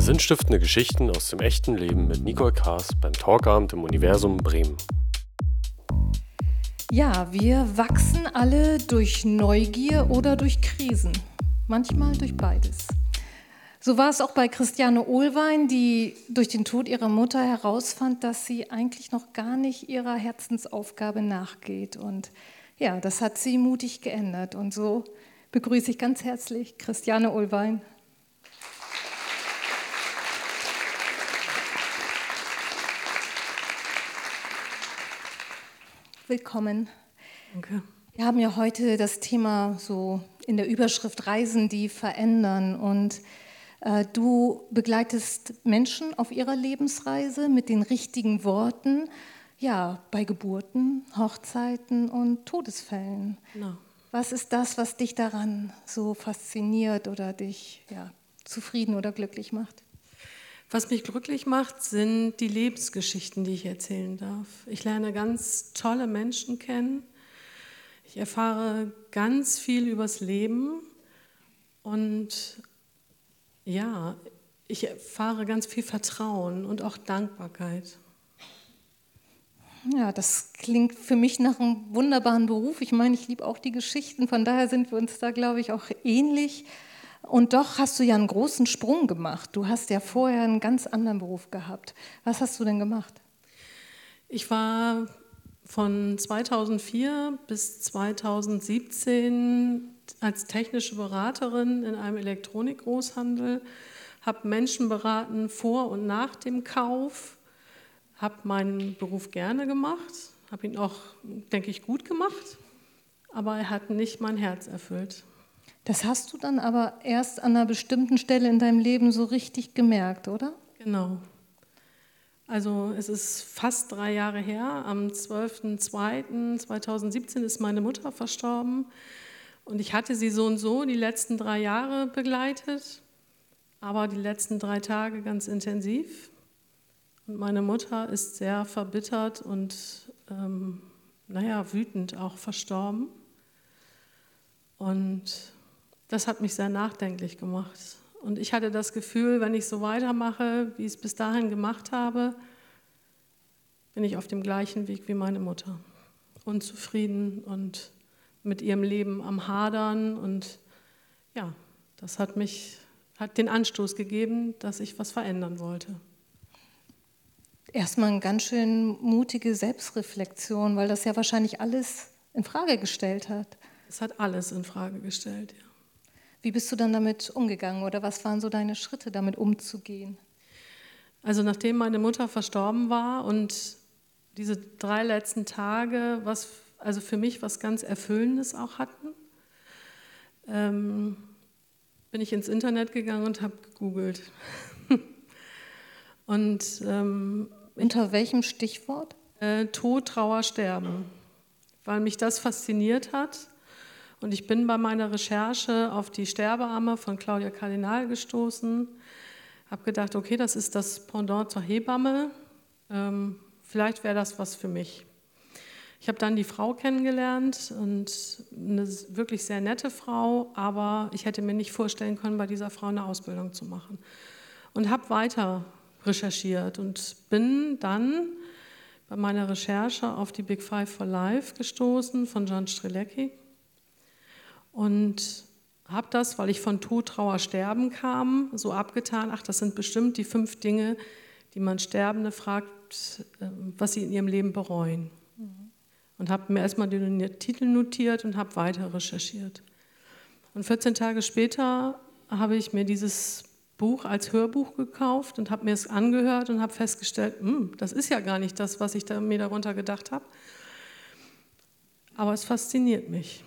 Sinnstiftende Geschichten aus dem echten Leben mit Nicole Kaas beim Talkabend im Universum Bremen. Ja, wir wachsen alle durch Neugier oder durch Krisen. Manchmal durch beides. So war es auch bei Christiane Ohlwein, die durch den Tod ihrer Mutter herausfand, dass sie eigentlich noch gar nicht ihrer Herzensaufgabe nachgeht. Und ja, das hat sie mutig geändert. Und so begrüße ich ganz herzlich Christiane Ohlwein. Willkommen. Danke. Wir haben ja heute das Thema so in der Überschrift Reisen, die verändern. Und äh, du begleitest Menschen auf ihrer Lebensreise mit den richtigen Worten, ja, bei Geburten, Hochzeiten und Todesfällen. No. Was ist das, was dich daran so fasziniert oder dich ja, zufrieden oder glücklich macht? Was mich glücklich macht, sind die Lebensgeschichten, die ich erzählen darf. Ich lerne ganz tolle Menschen kennen. Ich erfahre ganz viel übers Leben und ja, ich erfahre ganz viel Vertrauen und auch Dankbarkeit. Ja, das klingt für mich nach einem wunderbaren Beruf. Ich meine, ich liebe auch die Geschichten, von daher sind wir uns da, glaube ich, auch ähnlich. Und doch hast du ja einen großen Sprung gemacht. Du hast ja vorher einen ganz anderen Beruf gehabt. Was hast du denn gemacht? Ich war von 2004 bis 2017 als technische Beraterin in einem Elektronikgroßhandel, habe Menschen beraten vor und nach dem Kauf, habe meinen Beruf gerne gemacht, habe ihn auch, denke ich, gut gemacht, aber er hat nicht mein Herz erfüllt. Das hast du dann aber erst an einer bestimmten Stelle in deinem Leben so richtig gemerkt, oder? Genau. Also es ist fast drei Jahre her. Am 12.02.2017 ist meine Mutter verstorben. Und ich hatte sie so und so die letzten drei Jahre begleitet, aber die letzten drei Tage ganz intensiv. Und meine Mutter ist sehr verbittert und, ähm, naja, wütend auch verstorben. Und das hat mich sehr nachdenklich gemacht. Und ich hatte das Gefühl, wenn ich so weitermache, wie ich es bis dahin gemacht habe, bin ich auf dem gleichen Weg wie meine Mutter. Unzufrieden und mit ihrem Leben am Hadern. Und ja, das hat mich, hat den Anstoß gegeben, dass ich was verändern wollte. Erstmal eine ganz schön mutige Selbstreflexion, weil das ja wahrscheinlich alles in Frage gestellt hat. Es hat alles in Frage gestellt, ja. Wie bist du dann damit umgegangen oder was waren so deine Schritte, damit umzugehen? Also nachdem meine Mutter verstorben war und diese drei letzten Tage, was also für mich was ganz Erfüllendes auch hatten, ähm, bin ich ins Internet gegangen und habe gegoogelt. und ähm, unter welchem Stichwort? Äh, Tod, Trauer, Sterben, weil mich das fasziniert hat und ich bin bei meiner Recherche auf die Sterbearme von Claudia Kardinal gestoßen, habe gedacht, okay, das ist das Pendant zur Hebamme, ähm, vielleicht wäre das was für mich. Ich habe dann die Frau kennengelernt und eine wirklich sehr nette Frau, aber ich hätte mir nicht vorstellen können, bei dieser Frau eine Ausbildung zu machen. Und habe weiter recherchiert und bin dann bei meiner Recherche auf die Big Five for Life gestoßen von John Strelecki und habe das, weil ich von Tod, Trauer, Sterben kam, so abgetan, ach, das sind bestimmt die fünf Dinge, die man Sterbende fragt, ähm, was sie in ihrem Leben bereuen. Und habe mir erstmal den Titel notiert und habe weiter recherchiert. Und 14 Tage später habe ich mir dieses Buch als Hörbuch gekauft und habe mir es angehört und habe festgestellt, hm, das ist ja gar nicht das, was ich da, mir darunter gedacht habe. Aber es fasziniert mich.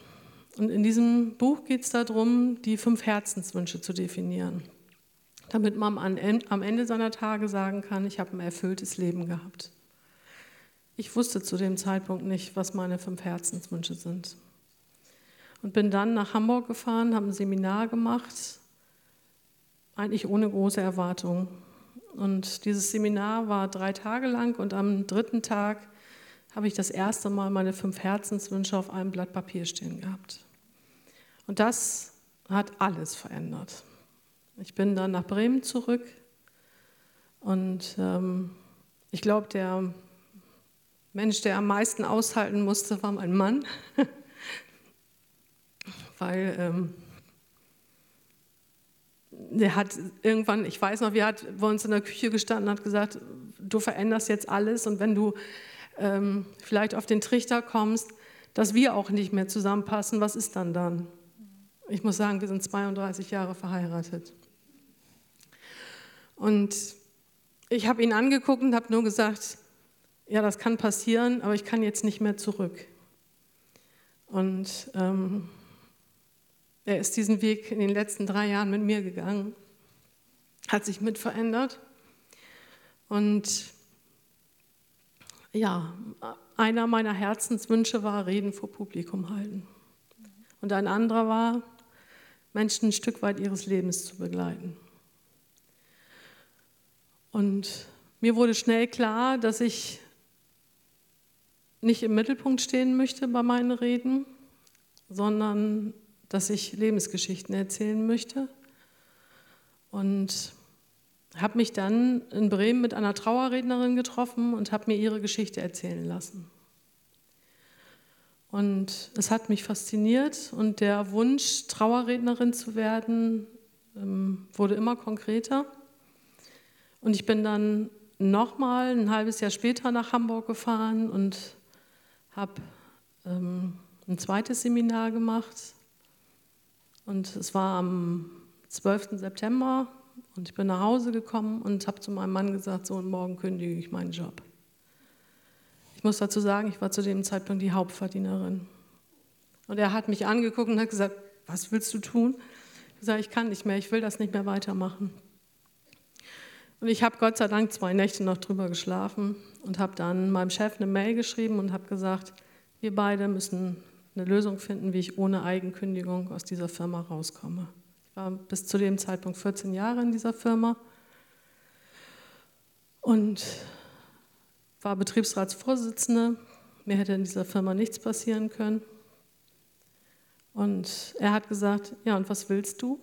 Und in diesem Buch geht es darum, die fünf Herzenswünsche zu definieren, damit man am Ende seiner Tage sagen kann, ich habe ein erfülltes Leben gehabt. Ich wusste zu dem Zeitpunkt nicht, was meine fünf Herzenswünsche sind. Und bin dann nach Hamburg gefahren, habe ein Seminar gemacht, eigentlich ohne große Erwartung. Und dieses Seminar war drei Tage lang und am dritten Tag habe ich das erste Mal meine fünf Herzenswünsche auf einem Blatt Papier stehen gehabt. Und das hat alles verändert. Ich bin dann nach Bremen zurück, Und ähm, ich glaube, der Mensch, der am meisten aushalten musste, war mein Mann. Weil ähm, der hat irgendwann, ich weiß noch, wir hat bei uns in der Küche gestanden und hat gesagt, du veränderst jetzt alles und wenn du ähm, vielleicht auf den Trichter kommst, dass wir auch nicht mehr zusammenpassen, was ist dann dann? Ich muss sagen, wir sind 32 Jahre verheiratet. Und ich habe ihn angeguckt und habe nur gesagt, ja, das kann passieren, aber ich kann jetzt nicht mehr zurück. Und ähm, er ist diesen Weg in den letzten drei Jahren mit mir gegangen, hat sich mit verändert. Und ja, einer meiner Herzenswünsche war Reden vor Publikum halten. Und ein anderer war, Menschen ein Stück weit ihres Lebens zu begleiten. Und mir wurde schnell klar, dass ich nicht im Mittelpunkt stehen möchte bei meinen Reden, sondern dass ich Lebensgeschichten erzählen möchte. Und habe mich dann in Bremen mit einer Trauerrednerin getroffen und habe mir ihre Geschichte erzählen lassen. Und es hat mich fasziniert und der Wunsch, Trauerrednerin zu werden, ähm, wurde immer konkreter. Und ich bin dann nochmal ein halbes Jahr später nach Hamburg gefahren und habe ähm, ein zweites Seminar gemacht. Und es war am 12. September und ich bin nach Hause gekommen und habe zu meinem Mann gesagt, so und morgen kündige ich meinen Job. Ich muss dazu sagen, ich war zu dem Zeitpunkt die Hauptverdienerin. Und er hat mich angeguckt und hat gesagt, was willst du tun? Ich gesagt, ich kann nicht mehr, ich will das nicht mehr weitermachen. Und ich habe Gott sei Dank zwei Nächte noch drüber geschlafen und habe dann meinem Chef eine Mail geschrieben und habe gesagt, wir beide müssen eine Lösung finden, wie ich ohne Eigenkündigung aus dieser Firma rauskomme. War bis zu dem Zeitpunkt 14 Jahre in dieser Firma und war Betriebsratsvorsitzende. Mir hätte in dieser Firma nichts passieren können. Und er hat gesagt, ja, und was willst du?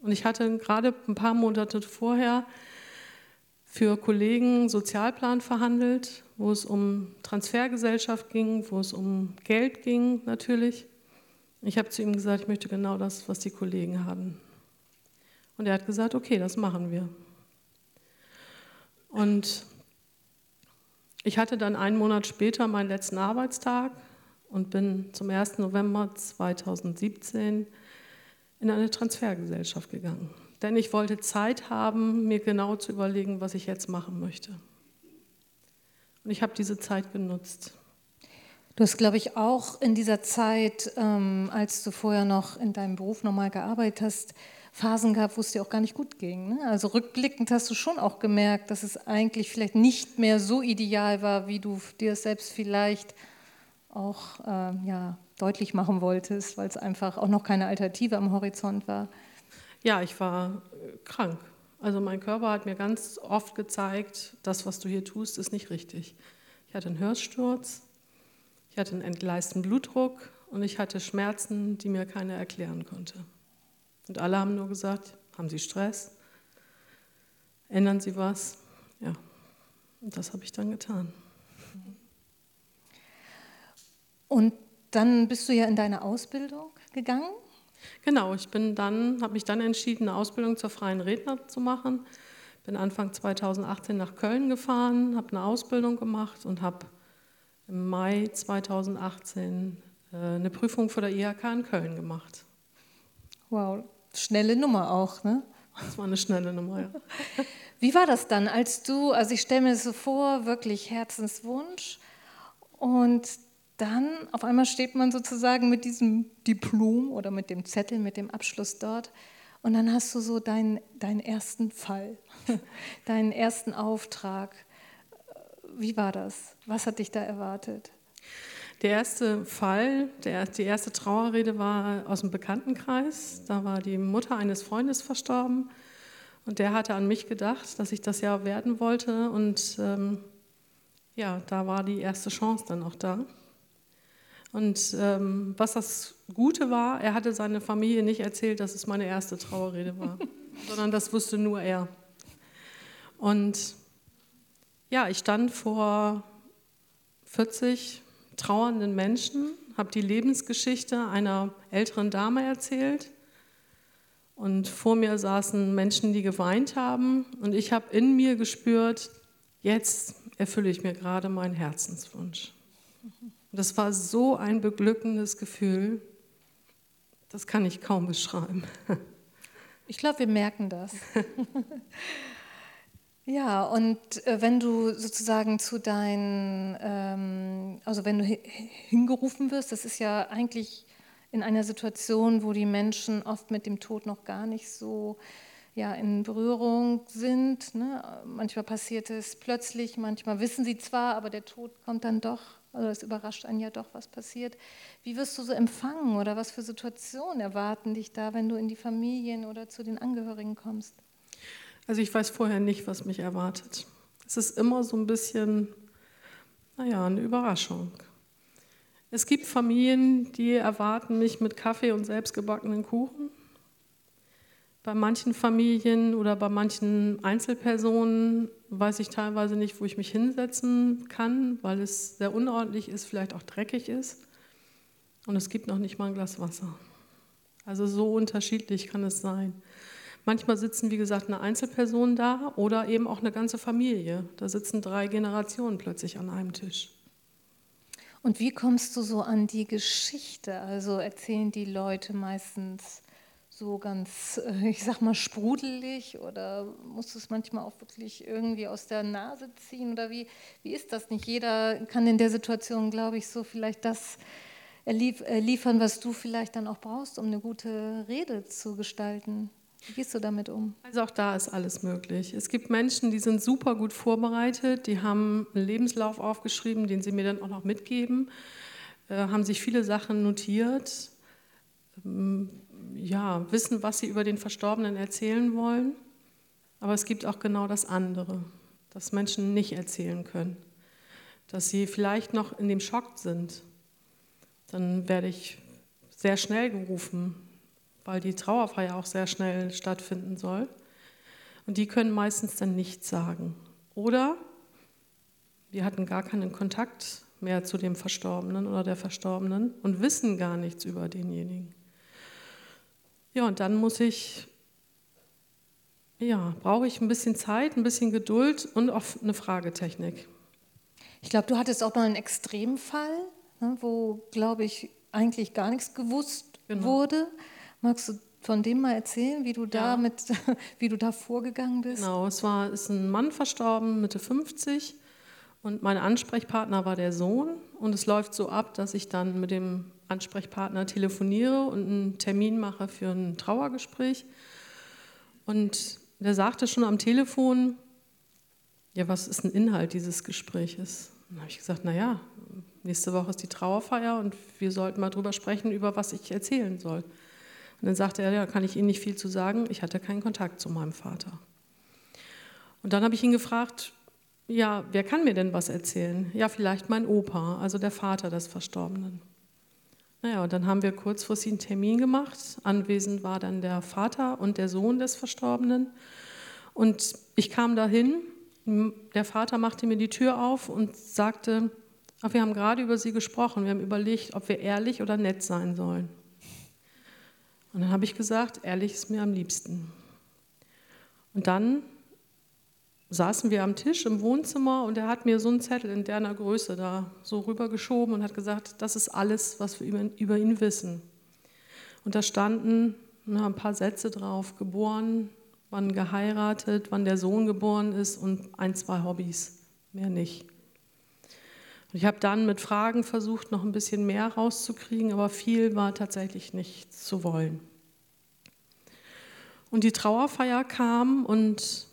Und ich hatte gerade ein paar Monate vorher für Kollegen Sozialplan verhandelt, wo es um Transfergesellschaft ging, wo es um Geld ging natürlich. Ich habe zu ihm gesagt, ich möchte genau das, was die Kollegen haben. Und er hat gesagt, okay, das machen wir. Und ich hatte dann einen Monat später meinen letzten Arbeitstag und bin zum 1. November 2017 in eine Transfergesellschaft gegangen denn ich wollte Zeit haben, mir genau zu überlegen, was ich jetzt machen möchte. Und ich habe diese Zeit genutzt. Du hast, glaube ich, auch in dieser Zeit, ähm, als du vorher noch in deinem Beruf normal gearbeitet hast, Phasen gehabt, wo es dir auch gar nicht gut ging. Ne? Also rückblickend hast du schon auch gemerkt, dass es eigentlich vielleicht nicht mehr so ideal war, wie du dir es selbst vielleicht auch äh, ja, deutlich machen wolltest, weil es einfach auch noch keine Alternative am Horizont war. Ja, ich war äh, krank. Also mein Körper hat mir ganz oft gezeigt, das, was du hier tust, ist nicht richtig. Ich hatte einen Hörsturz, ich hatte einen entgleisten Blutdruck und ich hatte Schmerzen, die mir keiner erklären konnte. Und alle haben nur gesagt, haben Sie Stress? Ändern Sie was? Ja, und das habe ich dann getan. Und dann bist du ja in deine Ausbildung gegangen Genau, ich bin dann, habe mich dann entschieden, eine Ausbildung zur freien Redner zu machen. Bin Anfang 2018 nach Köln gefahren, habe eine Ausbildung gemacht und habe im Mai 2018 äh, eine Prüfung für der IHK in Köln gemacht. Wow, schnelle Nummer auch, ne? Das war eine schnelle Nummer, ja. Wie war das dann, als du, also ich stelle mir das so vor, wirklich Herzenswunsch und dann auf einmal steht man sozusagen mit diesem Diplom oder mit dem Zettel, mit dem Abschluss dort und dann hast du so deinen, deinen ersten Fall, deinen ersten Auftrag. Wie war das? Was hat dich da erwartet? Der erste Fall, der, die erste Trauerrede war aus dem Bekanntenkreis. Da war die Mutter eines Freundes verstorben und der hatte an mich gedacht, dass ich das ja werden wollte und ähm, ja, da war die erste Chance dann auch da. Und ähm, was das Gute war, er hatte seine Familie nicht erzählt, dass es meine erste Trauerrede war, sondern das wusste nur er. Und ja, ich stand vor 40 trauernden Menschen, habe die Lebensgeschichte einer älteren Dame erzählt. Und vor mir saßen Menschen, die geweint haben. Und ich habe in mir gespürt, jetzt erfülle ich mir gerade meinen Herzenswunsch. Das war so ein beglückendes Gefühl, das kann ich kaum beschreiben. Ich glaube, wir merken das. ja, und äh, wenn du sozusagen zu deinen, ähm, also wenn du hingerufen wirst, das ist ja eigentlich in einer Situation, wo die Menschen oft mit dem Tod noch gar nicht so ja, in Berührung sind. Ne? Manchmal passiert es plötzlich, manchmal wissen sie zwar, aber der Tod kommt dann doch. Also es überrascht einen ja doch, was passiert. Wie wirst du so empfangen oder was für Situationen erwarten dich da, wenn du in die Familien oder zu den Angehörigen kommst? Also ich weiß vorher nicht, was mich erwartet. Es ist immer so ein bisschen, naja, eine Überraschung. Es gibt Familien, die erwarten mich mit Kaffee und selbstgebackenen Kuchen. Bei manchen Familien oder bei manchen Einzelpersonen weiß ich teilweise nicht, wo ich mich hinsetzen kann, weil es sehr unordentlich ist, vielleicht auch dreckig ist. Und es gibt noch nicht mal ein Glas Wasser. Also so unterschiedlich kann es sein. Manchmal sitzen, wie gesagt, eine Einzelperson da oder eben auch eine ganze Familie. Da sitzen drei Generationen plötzlich an einem Tisch. Und wie kommst du so an die Geschichte? Also erzählen die Leute meistens so ganz, äh, ich sag mal, sprudelig oder musst du es manchmal auch wirklich irgendwie aus der Nase ziehen oder wie, wie ist das? Nicht jeder kann in der Situation, glaube ich, so vielleicht das liefern, was du vielleicht dann auch brauchst, um eine gute Rede zu gestalten. Wie gehst du damit um? Also auch da ist alles möglich. Es gibt Menschen, die sind super gut vorbereitet, die haben einen Lebenslauf aufgeschrieben, den sie mir dann auch noch mitgeben, äh, haben sich viele Sachen notiert. Ähm, ja, wissen, was sie über den Verstorbenen erzählen wollen. Aber es gibt auch genau das andere, dass Menschen nicht erzählen können, dass sie vielleicht noch in dem Schock sind. Dann werde ich sehr schnell gerufen, weil die Trauerfeier auch sehr schnell stattfinden soll. Und die können meistens dann nichts sagen. Oder wir hatten gar keinen Kontakt mehr zu dem Verstorbenen oder der Verstorbenen und wissen gar nichts über denjenigen. Ja, und dann muss ich, ja, brauche ich ein bisschen Zeit, ein bisschen Geduld und auch eine Fragetechnik. Ich glaube, du hattest auch mal einen Extremfall, ne, wo, glaube ich, eigentlich gar nichts gewusst genau. wurde. Magst du von dem mal erzählen, wie du da ja. mit, wie du da vorgegangen bist? Genau, es war ist ein Mann verstorben, Mitte 50, und mein Ansprechpartner war der Sohn. Und es läuft so ab, dass ich dann mit dem Ansprechpartner telefoniere und einen Termin mache für ein Trauergespräch. Und der sagte schon am Telefon, ja, was ist ein Inhalt dieses Gespräches? Dann habe ich gesagt, naja, nächste Woche ist die Trauerfeier und wir sollten mal drüber sprechen, über was ich erzählen soll. Und dann sagte er, ja, kann ich Ihnen nicht viel zu sagen, ich hatte keinen Kontakt zu meinem Vater. Und dann habe ich ihn gefragt, ja, wer kann mir denn was erzählen? Ja, vielleicht mein Opa, also der Vater des Verstorbenen. Naja, und dann haben wir kurzfristig einen Termin gemacht. Anwesend war dann der Vater und der Sohn des Verstorbenen. Und ich kam dahin, der Vater machte mir die Tür auf und sagte, wir haben gerade über Sie gesprochen, wir haben überlegt, ob wir ehrlich oder nett sein sollen. Und dann habe ich gesagt, ehrlich ist mir am liebsten. Und dann saßen wir am Tisch im Wohnzimmer und er hat mir so einen Zettel in der Größe da so rübergeschoben und hat gesagt, das ist alles, was wir über ihn wissen. Und da standen na, ein paar Sätze drauf, geboren, wann geheiratet, wann der Sohn geboren ist und ein, zwei Hobbys, mehr nicht. Ich habe dann mit Fragen versucht, noch ein bisschen mehr rauszukriegen, aber viel war tatsächlich nicht zu wollen. Und die Trauerfeier kam und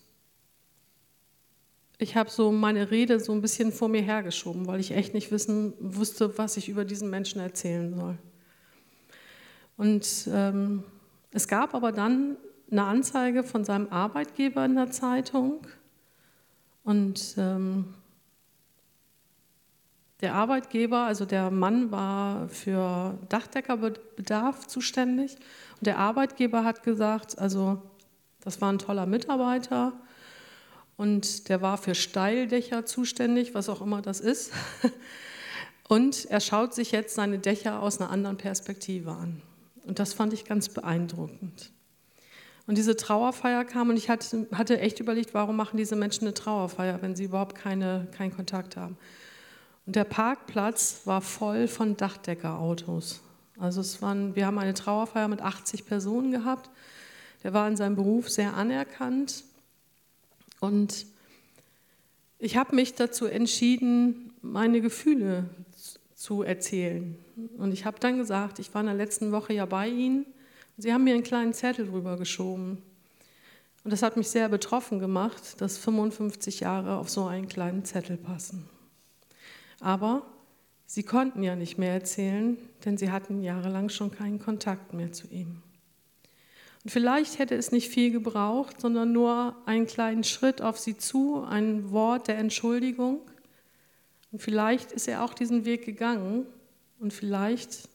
ich habe so meine Rede so ein bisschen vor mir hergeschoben, weil ich echt nicht wissen, wusste, was ich über diesen Menschen erzählen soll. Und ähm, es gab aber dann eine Anzeige von seinem Arbeitgeber in der Zeitung. Und ähm, der Arbeitgeber, also der Mann war für Dachdeckerbedarf zuständig. Und der Arbeitgeber hat gesagt, also das war ein toller Mitarbeiter Und der war für Steildächer zuständig, was auch immer das ist. Und er schaut sich jetzt seine Dächer aus einer anderen Perspektive an. Und das fand ich ganz beeindruckend. Und diese Trauerfeier kam und ich hatte, echt überlegt, warum machen diese Menschen eine Trauerfeier, wenn sie überhaupt keine, keinen Kontakt haben. Und der Parkplatz war voll von Dachdeckerautos. Also es waren, wir haben eine Trauerfeier mit 80 Personen gehabt. Der war in seinem Beruf sehr anerkannt. Und ich habe mich dazu entschieden, meine Gefühle zu erzählen. Und ich habe dann gesagt, ich war in der letzten Woche ja bei Ihnen. Sie haben mir einen kleinen Zettel rübergeschoben. Und das hat mich sehr betroffen gemacht, dass 55 Jahre auf so einen kleinen Zettel passen. Aber sie konnten ja nicht mehr erzählen, denn sie hatten jahrelang schon keinen Kontakt mehr zu ihm. Und vielleicht hätte es nicht viel gebraucht, sondern nur einen kleinen Schritt auf sie zu, ein Wort der Entschuldigung. Und vielleicht ist er auch diesen Weg gegangen und vielleicht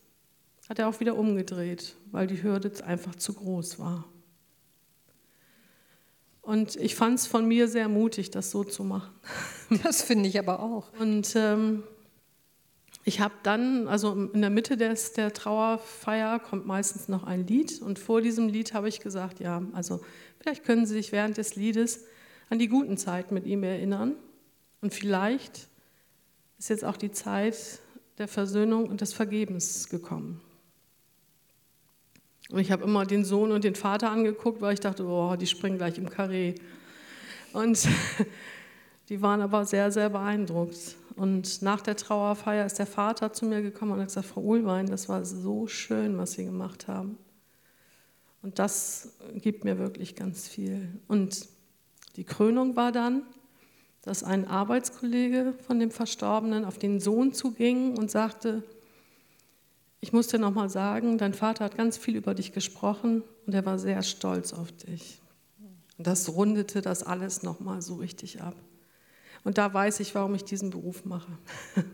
hat er auch wieder umgedreht, weil die Hürde einfach zu groß war. Und ich fand es von mir sehr mutig, das so zu machen. Das finde ich aber auch. Und ähm, ich habe dann, also in der Mitte des, der Trauerfeier kommt meistens noch ein Lied. Und vor diesem Lied habe ich gesagt, ja, also vielleicht können Sie sich während des Liedes an die guten Zeiten mit ihm erinnern. Und vielleicht ist jetzt auch die Zeit der Versöhnung und des Vergebens gekommen. Und ich habe immer den Sohn und den Vater angeguckt, weil ich dachte, oh, die springen gleich im Karree. Und die waren aber sehr, sehr beeindruckt. Und nach der Trauerfeier ist der Vater zu mir gekommen und hat gesagt, Frau Uhlwein, das war so schön, was Sie gemacht haben. Und das gibt mir wirklich ganz viel. Und die Krönung war dann, dass ein Arbeitskollege von dem Verstorbenen auf den Sohn zuging und sagte, ich muss dir nochmal sagen, dein Vater hat ganz viel über dich gesprochen und er war sehr stolz auf dich. Und das rundete das alles nochmal so richtig ab. Und da weiß ich, warum ich diesen Beruf mache.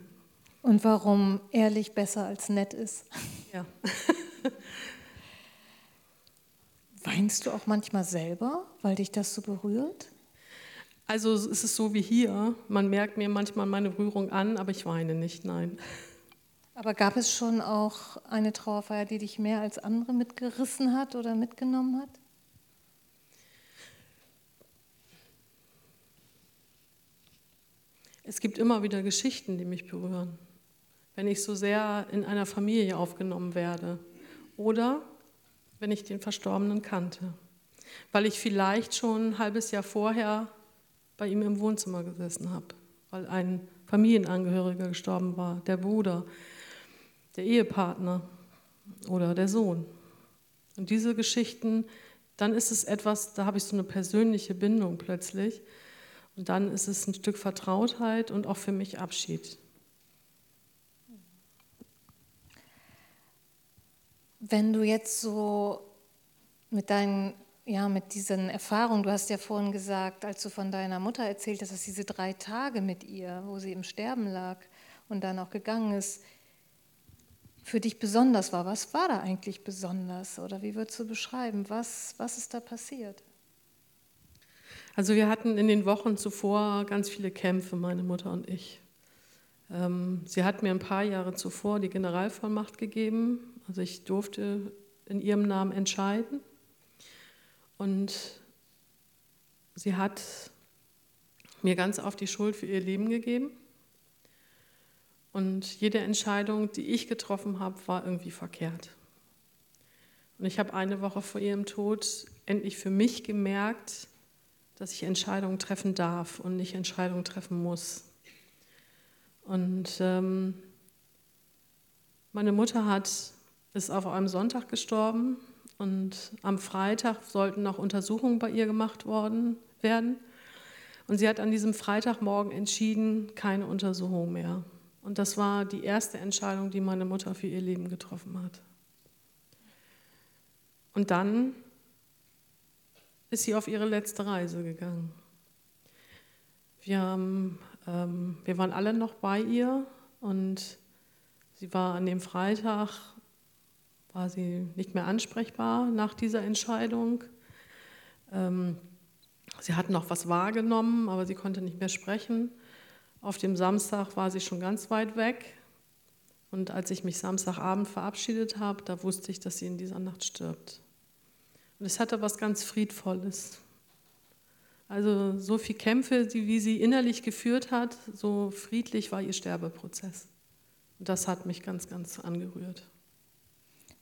Und warum ehrlich besser als nett ist. Ja. Weinst du auch manchmal selber, weil dich das so berührt? Also es ist so wie hier. Man merkt mir manchmal meine Rührung an, aber ich weine nicht, nein. Aber gab es schon auch eine Trauerfeier, die dich mehr als andere mitgerissen hat oder mitgenommen hat? Es gibt immer wieder Geschichten, die mich berühren. Wenn ich so sehr in einer Familie aufgenommen werde oder wenn ich den Verstorbenen kannte, weil ich vielleicht schon ein halbes Jahr vorher bei ihm im Wohnzimmer gesessen habe, weil ein Familienangehöriger gestorben war, der Bruder, der Ehepartner oder der Sohn. Und diese Geschichten, dann ist es etwas, da habe ich so eine persönliche Bindung plötzlich. Und dann ist es ein Stück Vertrautheit und auch für mich Abschied. Wenn du jetzt so mit deinen, ja, mit diesen Erfahrungen, du hast ja vorhin gesagt, als du von deiner Mutter erzählt hast, dass diese drei Tage mit ihr, wo sie im Sterben lag und dann auch gegangen ist, für dich besonders war. Was war da eigentlich besonders? Oder wie würdest du beschreiben? Was, was ist da passiert? Also wir hatten in den Wochen zuvor ganz viele Kämpfe, meine Mutter und ich. Ähm, sie hat mir ein paar Jahre zuvor die Generalvollmacht gegeben. Also ich durfte in ihrem Namen entscheiden. Und sie hat mir ganz auf die Schuld für ihr Leben gegeben. Und jede Entscheidung, die ich getroffen habe, war irgendwie verkehrt. Und ich habe eine Woche vor ihrem Tod endlich für mich gemerkt, dass ich Entscheidungen treffen darf und nicht Entscheidungen treffen muss. Und ähm, meine Mutter hat, ist auf einem Sonntag gestorben und am Freitag sollten noch Untersuchungen bei ihr gemacht worden, werden. Und sie hat an diesem Freitagmorgen entschieden, keine Untersuchung mehr. Und das war die erste Entscheidung, die meine Mutter für ihr Leben getroffen hat. Und dann ist sie auf ihre letzte Reise gegangen. Wir, haben, ähm, wir waren alle noch bei ihr und sie war an dem Freitag, war sie nicht mehr ansprechbar nach dieser Entscheidung. Ähm, sie hat noch was wahrgenommen, aber sie konnte nicht mehr sprechen. Auf dem Samstag war sie schon ganz weit weg. Und als ich mich Samstagabend verabschiedet habe, da wusste ich, dass sie in dieser Nacht stirbt. Und es hatte was ganz Friedvolles. Also so viel Kämpfe, wie sie innerlich geführt hat, so friedlich war ihr Sterbeprozess. Und das hat mich ganz, ganz angerührt.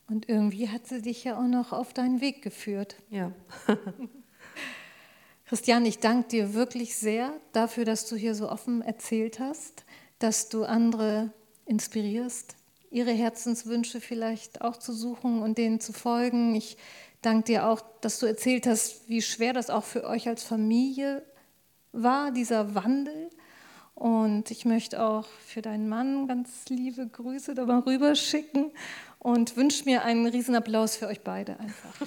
Und irgendwie hat sie dich ja auch noch auf deinen Weg geführt. Ja. Christian, ich danke dir wirklich sehr dafür, dass du hier so offen erzählt hast, dass du andere inspirierst, ihre Herzenswünsche vielleicht auch zu suchen und denen zu folgen. Ich danke dir auch, dass du erzählt hast, wie schwer das auch für euch als Familie war, dieser Wandel. Und ich möchte auch für deinen Mann ganz liebe Grüße da mal rüberschicken und wünsche mir einen Riesenapplaus für euch beide einfach.